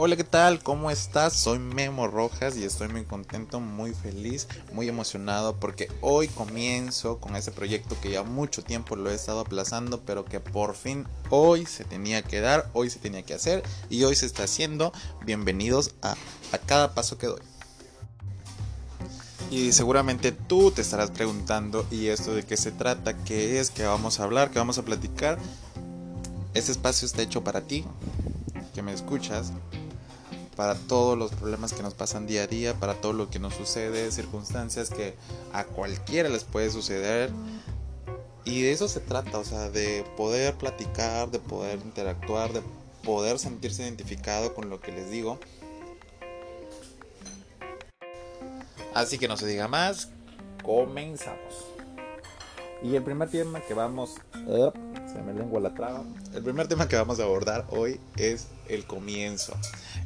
Hola, ¿qué tal? ¿Cómo estás? Soy Memo Rojas y estoy muy contento, muy feliz, muy emocionado porque hoy comienzo con ese proyecto que ya mucho tiempo lo he estado aplazando, pero que por fin hoy se tenía que dar, hoy se tenía que hacer y hoy se está haciendo. Bienvenidos a, a cada paso que doy. Y seguramente tú te estarás preguntando, ¿y esto de qué se trata? ¿Qué es? ¿Qué vamos a hablar? ¿Qué vamos a platicar? Este espacio está hecho para ti, que me escuchas, para todos los problemas que nos pasan día a día, para todo lo que nos sucede, circunstancias que a cualquiera les puede suceder. Y de eso se trata, o sea, de poder platicar, de poder interactuar, de poder sentirse identificado con lo que les digo. Así que no se diga más, comenzamos. Y el primer tema que vamos... se me lengua la traba. El primer tema que vamos a abordar hoy es el comienzo.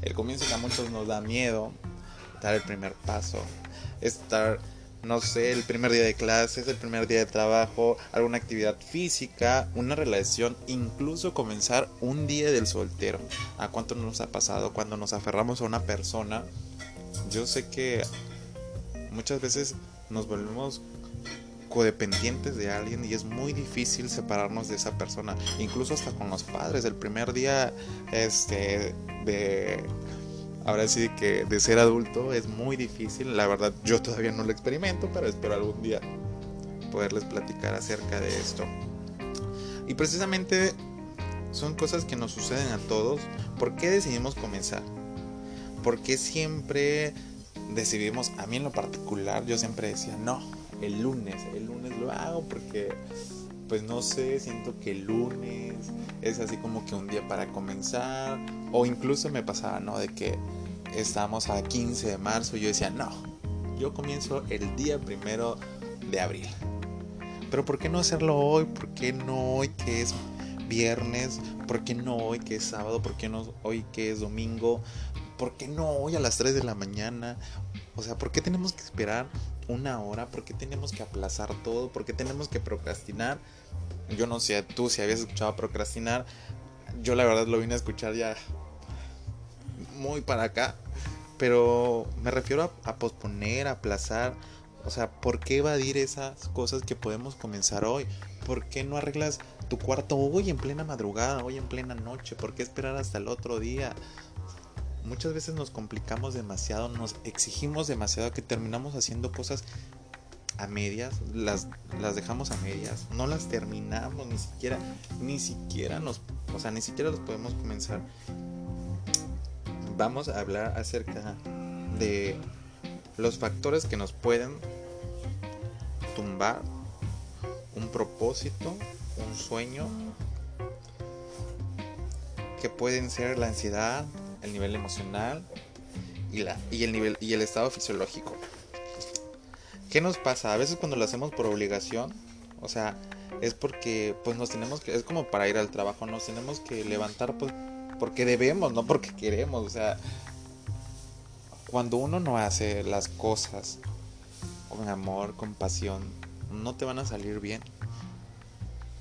El comienzo que a muchos nos da miedo, dar el primer paso, estar, no sé, el primer día de clases, el primer día de trabajo, alguna actividad física, una relación, incluso comenzar un día del soltero. ¿A cuánto nos ha pasado cuando nos aferramos a una persona? Yo sé que muchas veces nos volvemos codependientes de alguien y es muy difícil separarnos de esa persona, incluso hasta con los padres. El primer día este de ahora sí que de ser adulto es muy difícil, la verdad yo todavía no lo experimento, pero espero algún día poderles platicar acerca de esto. Y precisamente son cosas que nos suceden a todos. ¿Por qué decidimos comenzar? ¿Por qué siempre decidimos, a mí en lo particular, yo siempre decía, no, el lunes, el lunes lo hago porque, pues no sé, siento que el lunes es así como que un día para comenzar, o incluso me pasaba, ¿no? De que estamos a 15 de marzo y yo decía, no, yo comienzo el día primero de abril. Pero ¿por qué no hacerlo hoy? ¿Por qué no hoy que es viernes? ¿Por qué no hoy que es sábado? ¿Por qué no hoy que es domingo? ¿Por qué no hoy a las 3 de la mañana? O sea, ¿por qué tenemos que esperar una hora? ¿Por qué tenemos que aplazar todo? ¿Por qué tenemos que procrastinar? Yo no sé tú si habías escuchado procrastinar. Yo la verdad lo vine a escuchar ya muy para acá. Pero me refiero a, posponer, a aplazar. O sea, ¿por qué evadir esas cosas que podemos comenzar hoy? ¿Por qué no arreglas tu cuarto hoy en plena madrugada, hoy en plena noche? ¿Por qué esperar hasta el otro día? Muchas veces nos complicamos demasiado, nos exigimos demasiado que terminamos haciendo cosas a medias, las, las dejamos a medias, no las terminamos, ni siquiera, ni siquiera nos, o sea, ni siquiera los podemos comenzar. Vamos a hablar acerca de los factores que nos pueden tumbar un propósito, un sueño, que pueden ser la ansiedad, el nivel emocional y, la, y, el, nivel, y el estado fisiológico. ¿Qué nos pasa? A veces cuando lo hacemos por obligación, o sea, es porque pues nos tenemos que, es como para ir al trabajo, nos tenemos que levantar pues, porque debemos, no porque queremos, o sea, cuando uno no hace las cosas con amor, con pasión, no te van a salir bien.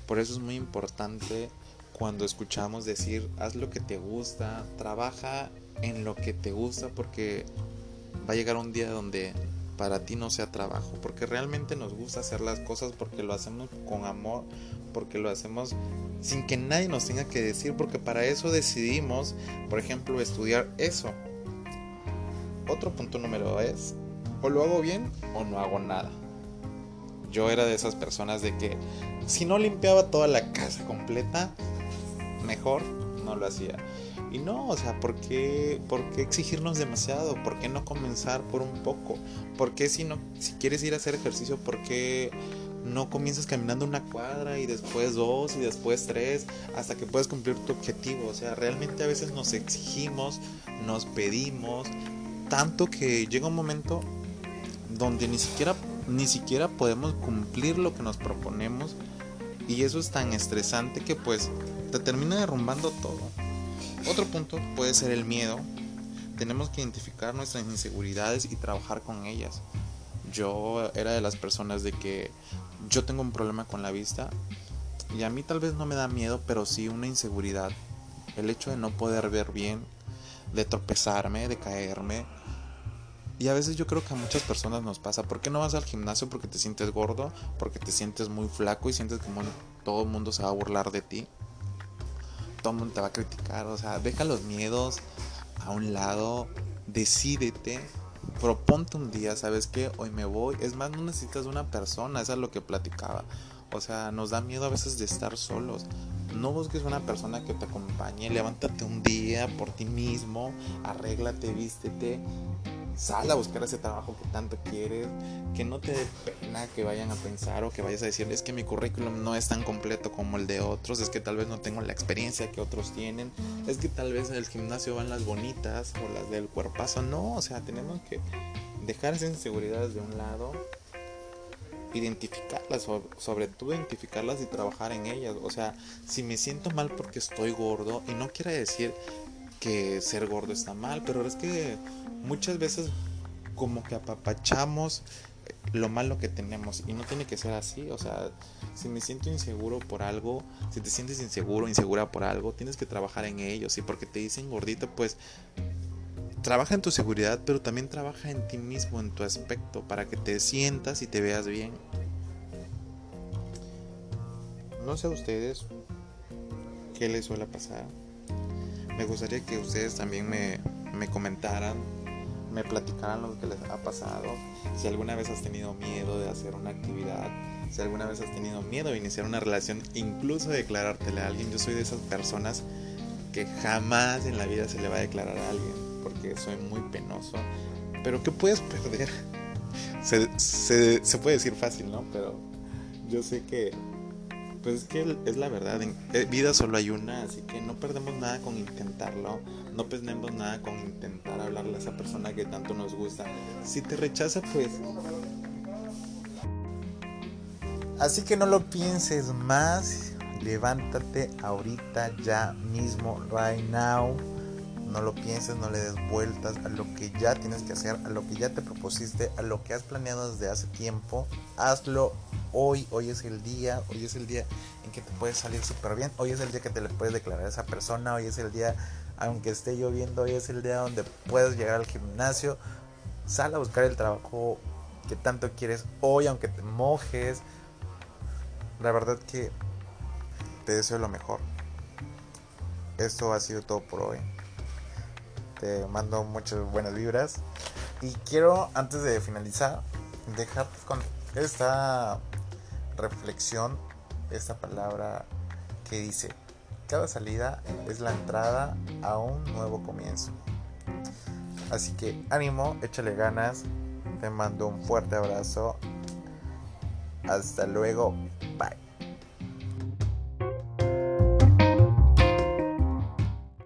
Por eso es muy importante cuando escuchamos decir, haz lo que te gusta, trabaja en lo que te gusta porque va a llegar un día donde para ti no sea trabajo, porque realmente nos gusta hacer las cosas porque lo hacemos con amor, porque lo hacemos sin que nadie nos tenga que decir, porque para eso decidimos, por ejemplo, estudiar eso. Otro punto número es, o lo hago bien o no hago nada. Yo era de esas personas de que si no limpiaba toda la casa completa, mejor no lo hacía. Y no, o sea, ¿por qué, ¿por qué exigirnos demasiado? ¿Por qué no comenzar por un poco? ¿Por qué si, no, si quieres ir a hacer ejercicio, por qué no comienzas caminando una cuadra y después dos y después tres hasta que puedas cumplir tu objetivo? O sea, realmente a veces nos exigimos, nos pedimos, tanto que llega un momento donde ni siquiera, ni siquiera podemos cumplir lo que nos proponemos y eso es tan estresante que pues te termina derrumbando todo. Otro punto puede ser el miedo. Tenemos que identificar nuestras inseguridades y trabajar con ellas. Yo era de las personas de que yo tengo un problema con la vista y a mí tal vez no me da miedo, pero sí una inseguridad. El hecho de no poder ver bien, de tropezarme, de caerme. Y a veces yo creo que a muchas personas nos pasa. ¿Por qué no vas al gimnasio? Porque te sientes gordo, porque te sientes muy flaco y sientes como todo el mundo se va a burlar de ti. Todo el mundo te va a criticar. O sea, deja los miedos a un lado, decídete, proponte un día, ¿sabes qué? Hoy me voy. Es más, no necesitas una persona, eso es lo que platicaba. O sea, nos da miedo a veces de estar solos. No busques una persona que te acompañe, levántate un día por ti mismo, arréglate, vístete, sal a buscar ese trabajo que tanto quieres, que no te dé pena que vayan a pensar o que vayas a decir, es que mi currículum no es tan completo como el de otros, es que tal vez no tengo la experiencia que otros tienen, es que tal vez en el gimnasio van las bonitas o las del cuerpazo, no, o sea, tenemos que dejar esas inseguridades de un lado identificarlas, sobre todo identificarlas y trabajar en ellas. O sea, si me siento mal porque estoy gordo, y no quiere decir que ser gordo está mal, pero es que muchas veces como que apapachamos lo malo que tenemos y no tiene que ser así, o sea, si me siento inseguro por algo, si te sientes inseguro, insegura por algo, tienes que trabajar en ello, si porque te dicen gordito, pues trabaja en tu seguridad, pero también trabaja en ti mismo, en tu aspecto, para que te sientas y te veas bien. No sé a ustedes qué les suele pasar. Me gustaría que ustedes también me, me comentaran, me platicaran lo que les ha pasado. Si alguna vez has tenido miedo de hacer una actividad, si alguna vez has tenido miedo de iniciar una relación, incluso declarártele a alguien. Yo soy de esas personas que jamás en la vida se le va a declarar a alguien porque soy muy penoso. Pero ¿qué puedes perder? Se, puede decir fácil, ¿no? Pero yo sé que, pues es que es la verdad. En eh, vida solo hay una, así que no perdemos nada con intentarlo. No perdemos nada con intentar hablarle a esa persona que tanto nos gusta. Si te rechaza, pues... Así que no lo pienses más. Levántate ahorita, ya mismo, right now no lo pienses, no le des vueltas a lo que ya tienes que hacer, a lo que ya te propusiste, a lo que has planeado desde hace tiempo. Hazlo hoy, hoy es el día, hoy es el día en que te puedes salir súper bien, hoy es el día que te le puedes declarar a esa persona, hoy es el día, aunque esté lloviendo, hoy es el día donde puedes llegar al gimnasio, sal a buscar el trabajo que tanto quieres hoy, aunque te mojes. La verdad que te deseo lo mejor. Esto ha sido todo por hoy. Te mando muchas buenas vibras. Y quiero, antes de finalizar, dejarte con esta reflexión, esta palabra que dice, cada salida es la entrada a un nuevo comienzo. Así que ánimo, échale ganas, te mando un fuerte abrazo. Hasta luego, bye.